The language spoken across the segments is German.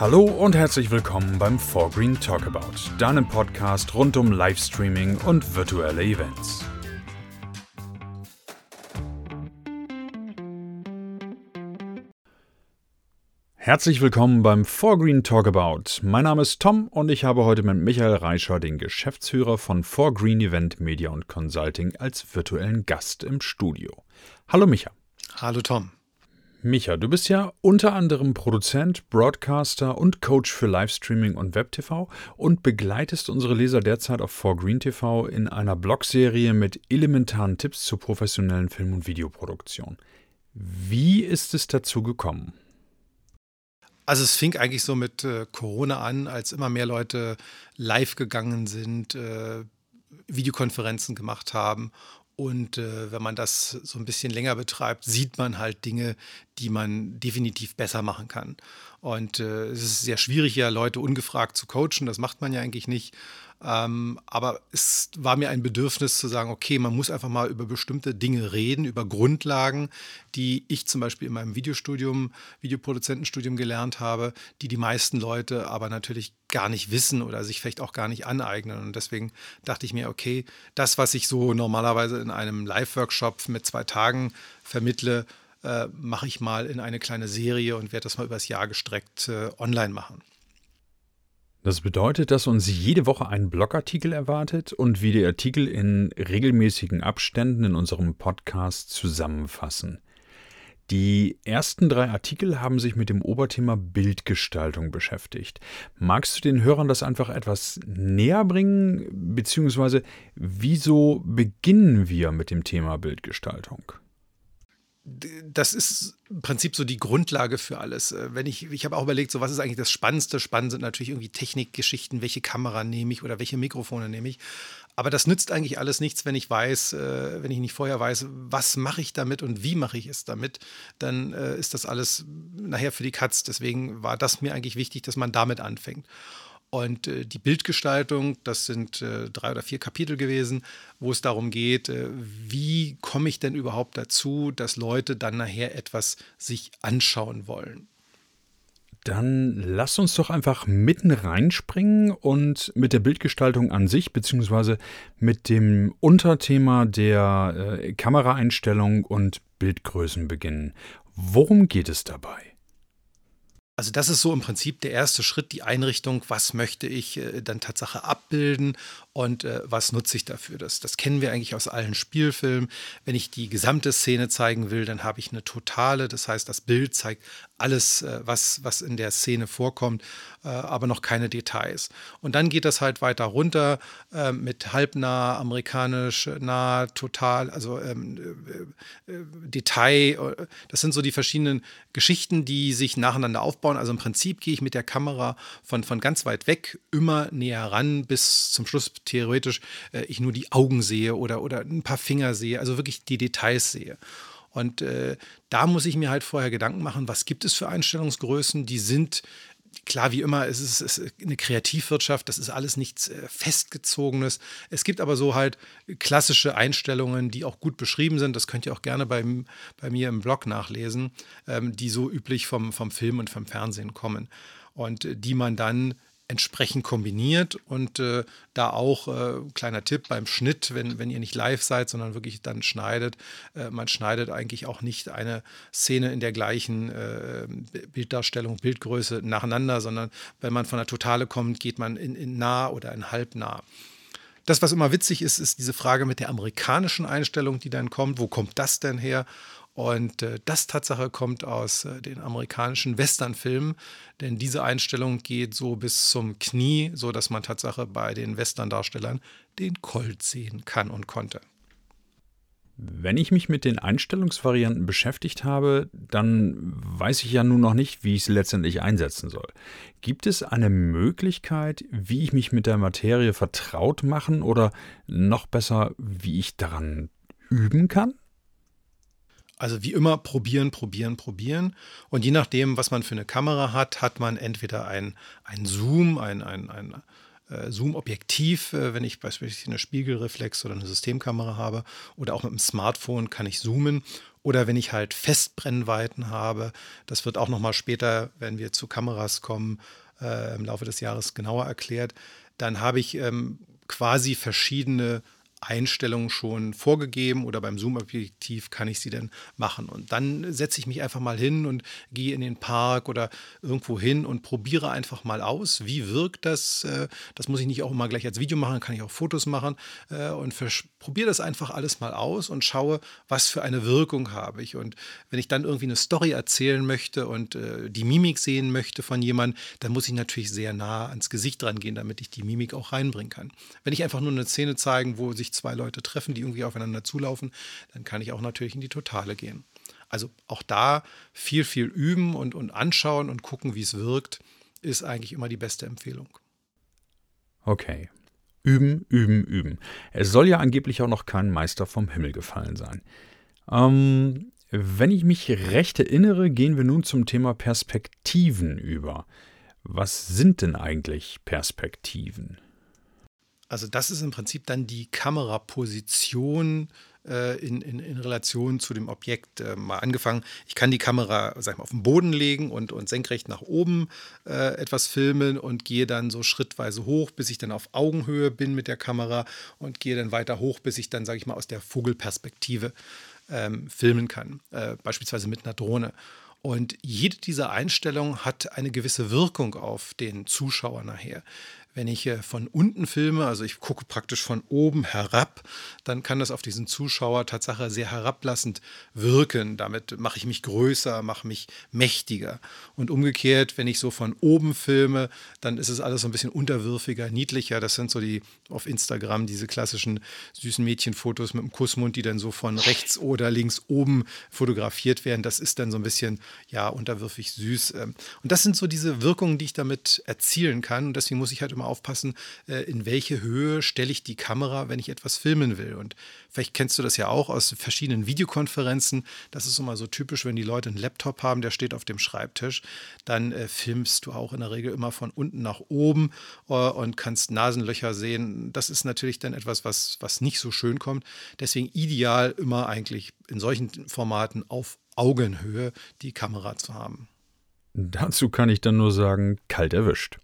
Hallo und herzlich willkommen beim 4Green Talkabout, deinem Podcast rund um Livestreaming und virtuelle Events. Herzlich willkommen beim 4Green Talkabout. Mein Name ist Tom und ich habe heute mit Michael Reischer, den Geschäftsführer von 4Green Event Media und Consulting, als virtuellen Gast im Studio. Hallo Micha. Hallo Tom. Micha, du bist ja unter anderem Produzent, Broadcaster und Coach für Livestreaming und WebTV und begleitest unsere Leser derzeit auf 4Green TV in einer Blogserie mit elementaren Tipps zur professionellen Film- und Videoproduktion. Wie ist es dazu gekommen? Also es fing eigentlich so mit äh, Corona an, als immer mehr Leute live gegangen sind, äh, Videokonferenzen gemacht haben und äh, wenn man das so ein bisschen länger betreibt, sieht man halt Dinge, die man definitiv besser machen kann. Und äh, es ist sehr schwierig, ja Leute ungefragt zu coachen. Das macht man ja eigentlich nicht. Ähm, aber es war mir ein Bedürfnis zu sagen, okay, man muss einfach mal über bestimmte Dinge reden, über Grundlagen, die ich zum Beispiel in meinem Videostudium, Videoproduzentenstudium gelernt habe, die die meisten Leute aber natürlich gar nicht wissen oder sich vielleicht auch gar nicht aneignen. Und deswegen dachte ich mir, okay, das, was ich so normalerweise in einem Live-Workshop mit zwei Tagen vermittle, äh, mache ich mal in eine kleine Serie und werde das mal übers Jahr gestreckt äh, online machen. Das bedeutet, dass uns jede Woche ein Blogartikel erwartet und wir die Artikel in regelmäßigen Abständen in unserem Podcast zusammenfassen. Die ersten drei Artikel haben sich mit dem Oberthema Bildgestaltung beschäftigt. Magst du den Hörern das einfach etwas näher bringen, beziehungsweise wieso beginnen wir mit dem Thema Bildgestaltung? Das ist im Prinzip so die Grundlage für alles. Äh, wenn ich, ich habe auch überlegt, so was ist eigentlich das Spannendste? Spannend sind natürlich irgendwie Technikgeschichten, welche Kamera nehme ich oder welche Mikrofone nehme ich. Aber das nützt eigentlich alles nichts, wenn ich weiß, äh, wenn ich nicht vorher weiß, was mache ich damit und wie mache ich es damit, dann äh, ist das alles nachher für die Katz. Deswegen war das mir eigentlich wichtig, dass man damit anfängt. Und äh, die Bildgestaltung, das sind äh, drei oder vier Kapitel gewesen, wo es darum geht, äh, wie komme ich denn überhaupt dazu, dass Leute dann nachher etwas sich anschauen wollen. Dann lass uns doch einfach mitten reinspringen und mit der Bildgestaltung an sich, beziehungsweise mit dem Unterthema der äh, Kameraeinstellung und Bildgrößen beginnen. Worum geht es dabei? Also das ist so im Prinzip der erste Schritt, die Einrichtung, was möchte ich äh, dann Tatsache abbilden und äh, was nutze ich dafür. Das, das kennen wir eigentlich aus allen Spielfilmen. Wenn ich die gesamte Szene zeigen will, dann habe ich eine totale, das heißt, das Bild zeigt alles, äh, was, was in der Szene vorkommt, äh, aber noch keine Details. Und dann geht das halt weiter runter äh, mit halbnah, amerikanisch, nah, total, also ähm, äh, äh, Detail. Das sind so die verschiedenen Geschichten, die sich nacheinander aufbauen. Also im Prinzip gehe ich mit der Kamera von, von ganz weit weg immer näher ran, bis zum Schluss theoretisch ich nur die Augen sehe oder, oder ein paar Finger sehe, also wirklich die Details sehe. Und äh, da muss ich mir halt vorher Gedanken machen, was gibt es für Einstellungsgrößen, die sind klar, wie immer, es ist, es ist, eine Kreativwirtschaft, das ist alles nichts äh, Festgezogenes. Es gibt aber so halt klassische Einstellungen, die auch gut beschrieben sind. Das könnt ihr auch gerne bei, bei mir im Blog nachlesen, ähm, die so üblich vom, vom Film und vom Fernsehen kommen. Und äh, die man dann entsprechend kombiniert und äh, da auch äh, kleiner Tipp beim Schnitt, wenn, wenn ihr nicht live seid, sondern wirklich dann schneidet, äh, man schneidet eigentlich auch nicht eine Szene in der gleichen äh, Bilddarstellung, Bildgröße nacheinander, sondern wenn man von der Totale kommt, geht man in, in nah oder in halbnah. Das, was immer witzig ist, ist diese Frage mit der amerikanischen Einstellung, die dann kommt. Wo kommt das denn her? Und äh, das Tatsache kommt aus äh, den amerikanischen Westernfilmen, denn diese Einstellung geht so bis zum Knie, so dass man Tatsache bei den Western-Darstellern den Colt sehen kann und konnte. Wenn ich mich mit den Einstellungsvarianten beschäftigt habe, dann weiß ich ja nun noch nicht, wie ich sie letztendlich einsetzen soll. Gibt es eine Möglichkeit, wie ich mich mit der Materie vertraut machen oder noch besser, wie ich daran üben kann? Also wie immer probieren, probieren, probieren. Und je nachdem, was man für eine Kamera hat, hat man entweder ein, ein Zoom, ein, ein, ein äh, Zoom-Objektiv, äh, wenn ich beispielsweise eine Spiegelreflex oder eine Systemkamera habe, oder auch mit dem Smartphone kann ich zoomen. Oder wenn ich halt Festbrennweiten habe, das wird auch nochmal später, wenn wir zu Kameras kommen, äh, im Laufe des Jahres genauer erklärt, dann habe ich ähm, quasi verschiedene Einstellungen schon vorgegeben oder beim Zoom-Objektiv kann ich sie denn machen. Und dann setze ich mich einfach mal hin und gehe in den Park oder irgendwo hin und probiere einfach mal aus, wie wirkt das. Äh, das muss ich nicht auch immer gleich als Video machen, kann ich auch Fotos machen äh, und probiere das einfach alles mal aus und schaue, was für eine Wirkung habe ich. Und wenn ich dann irgendwie eine Story erzählen möchte und äh, die Mimik sehen möchte von jemandem, dann muss ich natürlich sehr nah ans Gesicht dran gehen, damit ich die Mimik auch reinbringen kann. Wenn ich einfach nur eine Szene zeigen, wo sich sich zwei Leute treffen, die irgendwie aufeinander zulaufen, dann kann ich auch natürlich in die Totale gehen. Also auch da viel, viel üben und, und anschauen und gucken, wie es wirkt, ist eigentlich immer die beste Empfehlung. Okay. Üben, üben, üben. Es soll ja angeblich auch noch kein Meister vom Himmel gefallen sein. Ähm, wenn ich mich recht erinnere, gehen wir nun zum Thema Perspektiven über. Was sind denn eigentlich Perspektiven? Also das ist im Prinzip dann die Kameraposition äh, in, in, in, Relation zu dem Objekt äh, mal angefangen. Ich kann die Kamera sag mal, auf den Boden legen und, und senkrecht nach oben äh, etwas filmen und gehe dann so schrittweise hoch, bis ich dann auf Augenhöhe bin mit der Kamera und gehe dann weiter hoch, bis ich dann, sage ich mal, aus der Vogelperspektive ähm, filmen kann, äh, beispielsweise mit einer Drohne. Und jede dieser Einstellungen hat eine gewisse Wirkung auf den Zuschauer nachher. Wenn ich von unten filme, also ich gucke praktisch von oben herab, dann kann das auf diesen Zuschauer Tatsache sehr herablassend wirken. Damit mache ich mich größer, mache mich mächtiger. Und umgekehrt, wenn ich so von oben filme, dann ist es alles so ein bisschen unterwürfiger, niedlicher. Das sind so die auf Instagram diese klassischen süßen Mädchenfotos mit dem Kussmund, die dann so von rechts oder links oben fotografiert werden. Das ist dann so ein bisschen, ja, unterwürfig süß. Ähm. Und das sind so diese Wirkungen, die ich damit erzielen kann. Und deswegen muss ich halt immer aufpassen, äh, in welche Höhe stelle ich die Kamera, wenn ich etwas filmen will. Und vielleicht kennst du das ja auch aus verschiedenen Videokonferenzen. Das ist immer so typisch, wenn die Leute einen Laptop haben, der steht auf dem Schreibtisch, dann äh, filmst du auch in der Regel immer von unten nach oben äh, und kannst Nasenlöcher sehen. Das ist natürlich dann etwas, was, was nicht so schön kommt. Deswegen ideal immer eigentlich in solchen Formaten auf Augenhöhe die Kamera zu haben. Dazu kann ich dann nur sagen, kalt erwischt.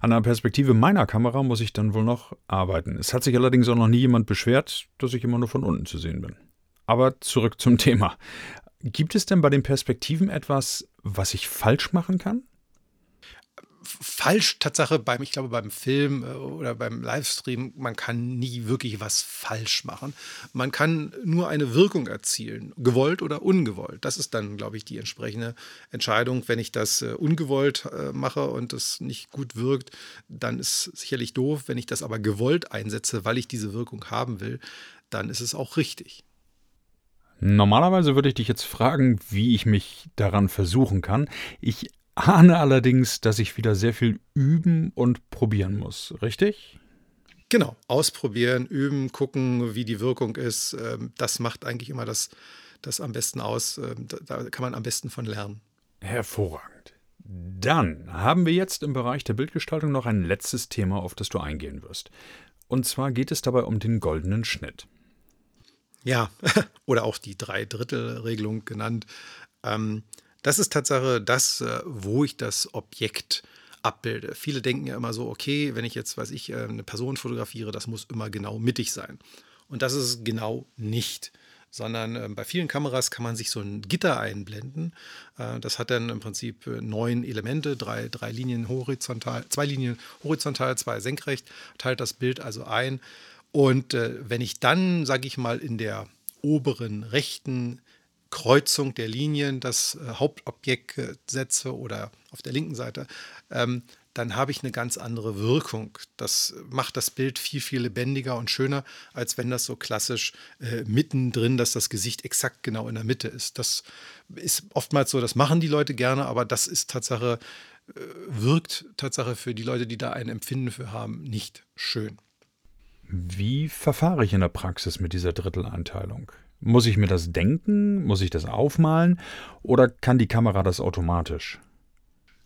An der Perspektive meiner Kamera muss ich dann wohl noch arbeiten. Es hat sich allerdings auch noch nie jemand beschwert, dass ich immer nur von unten zu sehen bin. Aber zurück zum Thema. Gibt es denn bei den Perspektiven etwas, was ich falsch machen kann? Falsch, Tatsache, beim, ich glaube, beim Film äh, oder beim Livestream, man kann nie wirklich was falsch machen. Man kann nur eine Wirkung erzielen, gewollt oder ungewollt. Das ist dann, glaube ich, die entsprechende Entscheidung. Wenn ich das äh, ungewollt äh, mache und es nicht gut wirkt, dann ist es sicherlich doof. Wenn ich das aber gewollt einsetze, weil ich diese Wirkung haben will, dann ist es auch richtig. Normalerweise würde ich dich jetzt fragen, wie ich mich daran versuchen kann. Ich ahne allerdings, dass ich wieder sehr viel üben und probieren muss, richtig? Genau, ausprobieren, üben, gucken, wie die Wirkung ist. Ähm, das macht eigentlich immer das, das am besten aus. Ähm, da kann man am besten von lernen. Hervorragend. Dann haben wir jetzt im Bereich der Bildgestaltung noch ein letztes Thema, auf das du eingehen wirst. Und zwar geht es dabei um den goldenen Schnitt. Ja, oder auch die Drei-Drittel-Regelung genannt. Ähm, das ist Tatsache das, äh, wo ich das Objekt abbilde. Viele denken ja immer so, okay, wenn ich jetzt, weiß ich, äh, eine Person fotografiere, das muss immer genau mittig sein. Und das ist genau nicht sondern äh, bei vielen Kameras kann man sich so ein Gitter einblenden. Das hat dann im Prinzip neun Elemente, drei, drei Linien horizontal, zwei Linien horizontal, zwei senkrecht, teilt das Bild also ein. Und wenn ich dann, sage ich mal, in der oberen rechten Kreuzung der Linien das äh, Hauptobjekt setze oder auf der linken Seite, ähm, dann habe ich eine ganz andere Wirkung. Das macht das Bild viel, viel lebendiger und schöner, als wenn das so klassisch äh, mittendrin, dass das Gesicht exakt genau in der Mitte ist. Das ist oftmals so, das machen die Leute gerne, aber das ist Tatsache, äh, wirkt Tatsache für die Leute, die da ein Empfinden für haben, nicht schön. Wie verfahre ich in der Praxis mit dieser Dritteleinteilung? Muss ich mir das denken? Muss ich das aufmalen? Oder kann die Kamera das automatisch?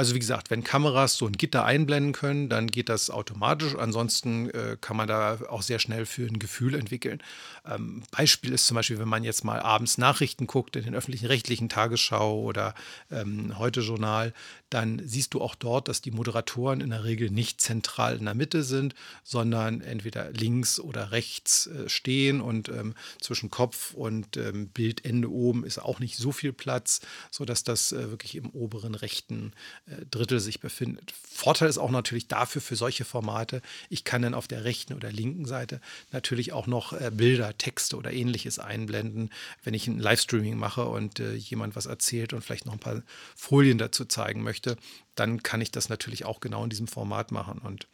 Also wie gesagt, wenn Kameras so ein Gitter einblenden können, dann geht das automatisch. Ansonsten äh, kann man da auch sehr schnell für ein Gefühl entwickeln. Ähm, Beispiel ist zum Beispiel, wenn man jetzt mal abends Nachrichten guckt in den öffentlichen rechtlichen Tagesschau oder ähm, heute Journal, dann siehst du auch dort, dass die Moderatoren in der Regel nicht zentral in der Mitte sind, sondern entweder links oder rechts äh, stehen und ähm, zwischen Kopf und ähm, Bildende oben ist auch nicht so viel Platz, sodass das äh, wirklich im oberen rechten äh, Drittel sich befindet. Vorteil ist auch natürlich dafür für solche Formate, ich kann dann auf der rechten oder linken Seite natürlich auch noch äh, Bilder, Texte oder ähnliches einblenden, wenn ich ein Livestreaming mache und äh, jemand was erzählt und vielleicht noch ein paar Folien dazu zeigen möchte, dann kann ich das natürlich auch genau in diesem Format machen und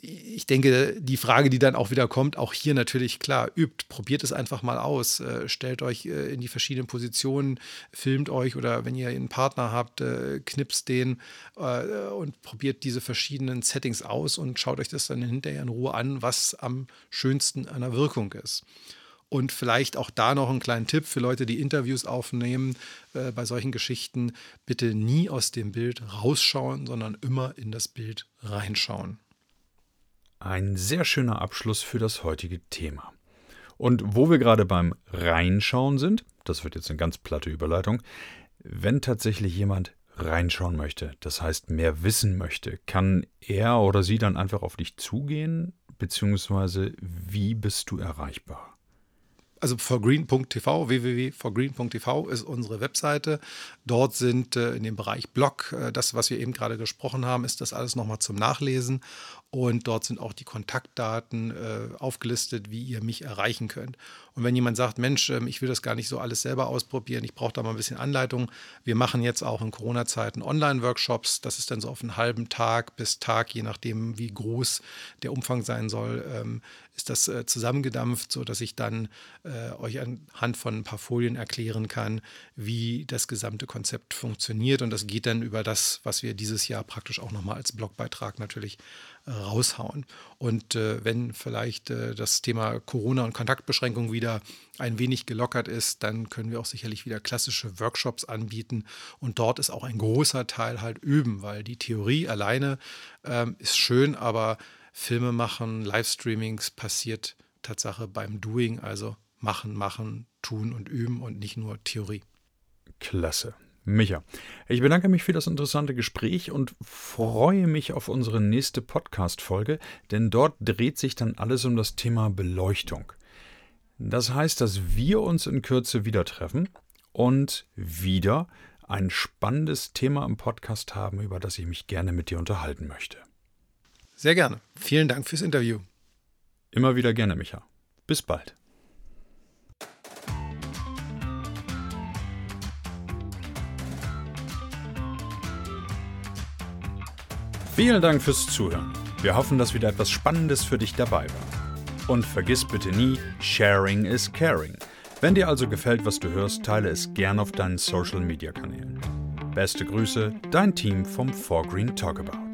ich denke, die Frage, die dann auch wieder kommt, auch hier natürlich klar, übt, probiert es einfach mal aus, äh, stellt euch äh, in die verschiedenen Positionen, filmt euch oder wenn ihr einen Partner habt, äh, knipst den und probiert diese verschiedenen Settings aus und schaut euch das dann hinterher in Ruhe an, was am schönsten der Wirkung ist. Und vielleicht auch da noch einen kleinen Tipp für Leute, die Interviews aufnehmen äh, bei solchen Geschichten. Bitte nie aus dem Bild rausschauen, sondern immer in das Bild reinschauen. Ein sehr schöner Abschluss für das heutige Thema. Und wo wir gerade beim Reinschauen sind, das wird jetzt eine ganz platte Überleitung, wenn tatsächlich jemand reinschauen möchte, das heißt mehr wissen möchte, kann er oder sie dann einfach auf dich zugehen, beziehungsweise wie bist du erreichbar? also forgreen.tv, www.forgreen.tv ist unsere Webseite. Dort sind äh, in dem Bereich Blog, äh, das, was wir eben gerade gesprochen haben, ist das alles nochmal zum Nachlesen. Und dort sind auch die Kontaktdaten äh, aufgelistet, wie ihr mich erreichen könnt. Und wenn jemand sagt, Mensch, ähm, ich will das gar nicht so alles selber ausprobieren, ich brauche da mal ein bisschen Anleitung. Wir machen jetzt auch in Corona-Zeiten Online-Workshops. Das ist dann so auf einen halben Tag bis Tag, je nachdem, wie groß der Umfang sein soll, ähm, ist das äh, zusammengedampft, sodass ich dann äh, euch anhand von ein paar Folien erklären kann, wie das gesamte Konzept funktioniert. Und das geht dann über das, was wir dieses Jahr praktisch auch nochmal als Blogbeitrag natürlich raushauen. Und äh, wenn vielleicht äh, das Thema Corona und Kontaktbeschränkung wieder ein wenig gelockert ist, dann können wir auch sicherlich wieder klassische Workshops anbieten. Und dort ist auch ein großer Teil halt üben, weil die Theorie alleine ähm, ist schön, aber Filme machen, Livestreamings passiert Tatsache beim Doing, also machen, machen, tun und üben und nicht nur Theorie. Klasse. Micha, ich bedanke mich für das interessante Gespräch und freue mich auf unsere nächste Podcast-Folge, denn dort dreht sich dann alles um das Thema Beleuchtung. Das heißt, dass wir uns in Kürze wieder treffen und wieder ein spannendes Thema im Podcast haben, über das ich mich gerne mit dir unterhalten möchte. Sehr gerne. Vielen Dank fürs Interview. Immer wieder gerne, Micha. Bis bald. Vielen Dank fürs Zuhören. Wir hoffen, dass wieder etwas Spannendes für dich dabei war. Und vergiss bitte nie, Sharing is Caring. Wenn dir also gefällt, was du hörst, teile es gern auf deinen Social Media Kanälen. Beste Grüße, dein Team vom 4Green Talkabout.